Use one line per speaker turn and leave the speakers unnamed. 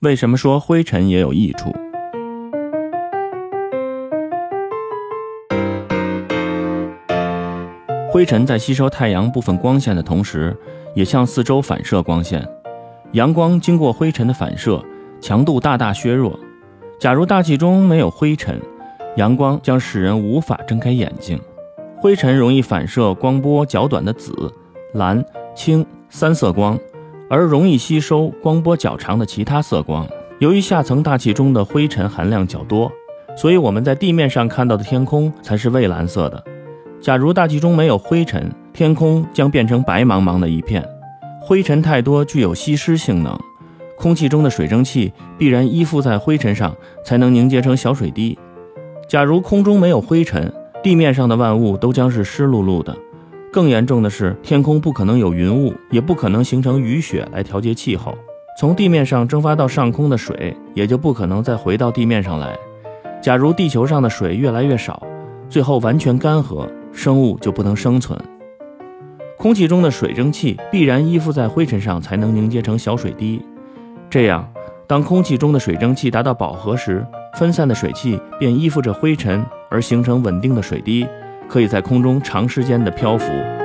为什么说灰尘也有益处？灰尘在吸收太阳部分光线的同时，也向四周反射光线。阳光经过灰尘的反射，强度大大削弱。假如大气中没有灰尘，阳光将使人无法睁开眼睛。灰尘容易反射光波较短的紫、蓝、青三色光，而容易吸收光波较长的其他色光。由于下层大气中的灰尘含量较多，所以我们在地面上看到的天空才是蔚蓝色的。假如大气中没有灰尘，天空将变成白茫茫的一片。灰尘太多具有吸湿性能，空气中的水蒸气必然依附在灰尘上，才能凝结成小水滴。假如空中没有灰尘，地面上的万物都将是湿漉漉的。更严重的是，天空不可能有云雾，也不可能形成雨雪来调节气候。从地面上蒸发到上空的水，也就不可能再回到地面上来。假如地球上的水越来越少，最后完全干涸。生物就不能生存。空气中的水蒸气必然依附在灰尘上，才能凝结成小水滴。这样，当空气中的水蒸气达到饱和时，分散的水汽便依附着灰尘而形成稳定的水滴，可以在空中长时间的漂浮。